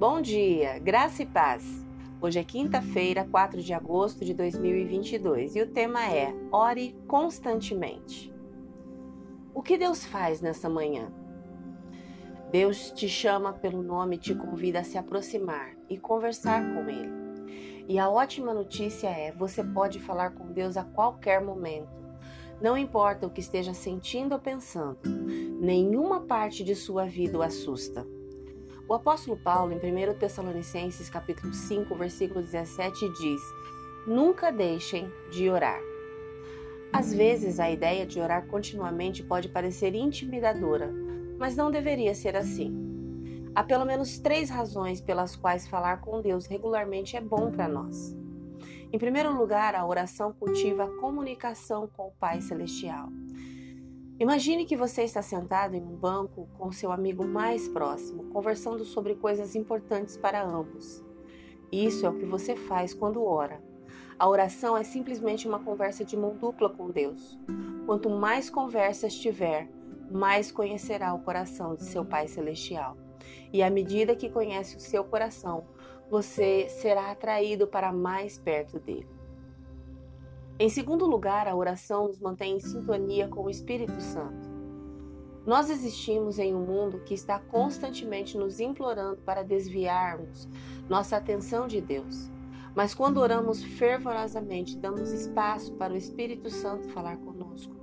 Bom dia, graça e paz. Hoje é quinta-feira, 4 de agosto de 2022 e o tema é Ore constantemente. O que Deus faz nessa manhã? Deus te chama pelo nome e te convida a se aproximar e conversar com Ele. E a ótima notícia é: você pode falar com Deus a qualquer momento. Não importa o que esteja sentindo ou pensando, nenhuma parte de sua vida o assusta. O apóstolo Paulo, em 1 Tessalonicenses capítulo 5, versículo 17, diz: Nunca deixem de orar. Às vezes, a ideia de orar continuamente pode parecer intimidadora, mas não deveria ser assim. Há pelo menos três razões pelas quais falar com Deus regularmente é bom para nós. Em primeiro lugar, a oração cultiva a comunicação com o Pai Celestial. Imagine que você está sentado em um banco com seu amigo mais próximo, conversando sobre coisas importantes para ambos. Isso é o que você faz quando ora. A oração é simplesmente uma conversa de mão dupla com Deus. Quanto mais conversas tiver, mais conhecerá o coração de seu Pai Celestial. E à medida que conhece o seu coração, você será atraído para mais perto dele. Em segundo lugar, a oração nos mantém em sintonia com o Espírito Santo. Nós existimos em um mundo que está constantemente nos implorando para desviarmos nossa atenção de Deus. Mas quando oramos fervorosamente, damos espaço para o Espírito Santo falar conosco.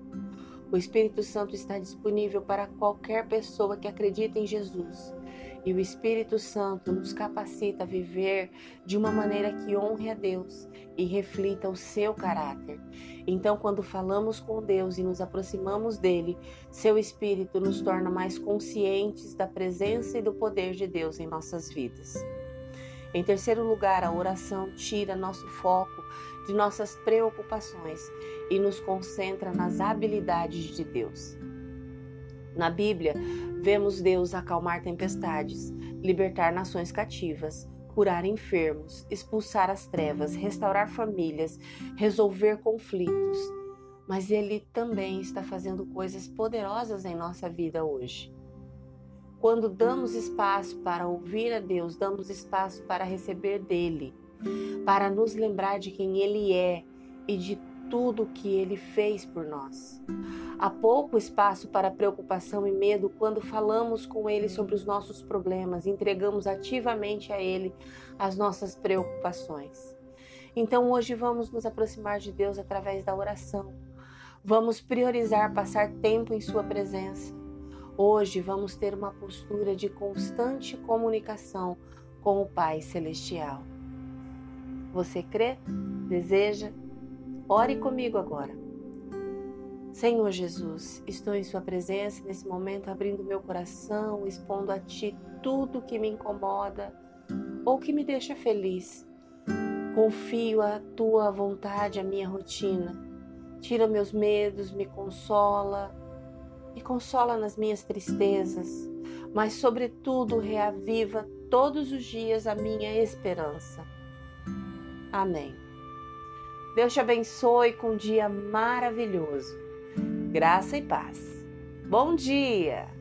O Espírito Santo está disponível para qualquer pessoa que acredita em Jesus e o Espírito Santo nos capacita a viver de uma maneira que honre a Deus e reflita o seu caráter. Então, quando falamos com Deus e nos aproximamos dele, seu Espírito nos torna mais conscientes da presença e do poder de Deus em nossas vidas. Em terceiro lugar, a oração tira nosso foco de nossas preocupações e nos concentra nas habilidades de Deus. Na Bíblia, vemos Deus acalmar tempestades, libertar nações cativas, curar enfermos, expulsar as trevas, restaurar famílias, resolver conflitos. Mas Ele também está fazendo coisas poderosas em nossa vida hoje. Quando damos espaço para ouvir a Deus, damos espaço para receber dele, para nos lembrar de quem Ele é e de tudo o que Ele fez por nós. Há pouco espaço para preocupação e medo quando falamos com Ele sobre os nossos problemas, entregamos ativamente a Ele as nossas preocupações. Então hoje vamos nos aproximar de Deus através da oração. Vamos priorizar passar tempo em Sua presença. Hoje vamos ter uma postura de constante comunicação com o Pai Celestial. Você crê? Deseja? Ore comigo agora. Senhor Jesus, estou em Sua presença nesse momento, abrindo meu coração, expondo a Ti tudo que me incomoda ou que me deixa feliz. Confio a Tua vontade, a minha rotina. Tira meus medos, me consola, me consola nas minhas tristezas, mas, sobretudo, reaviva todos os dias a minha esperança. Amém. Deus te abençoe com um dia maravilhoso graça e paz. Bom dia!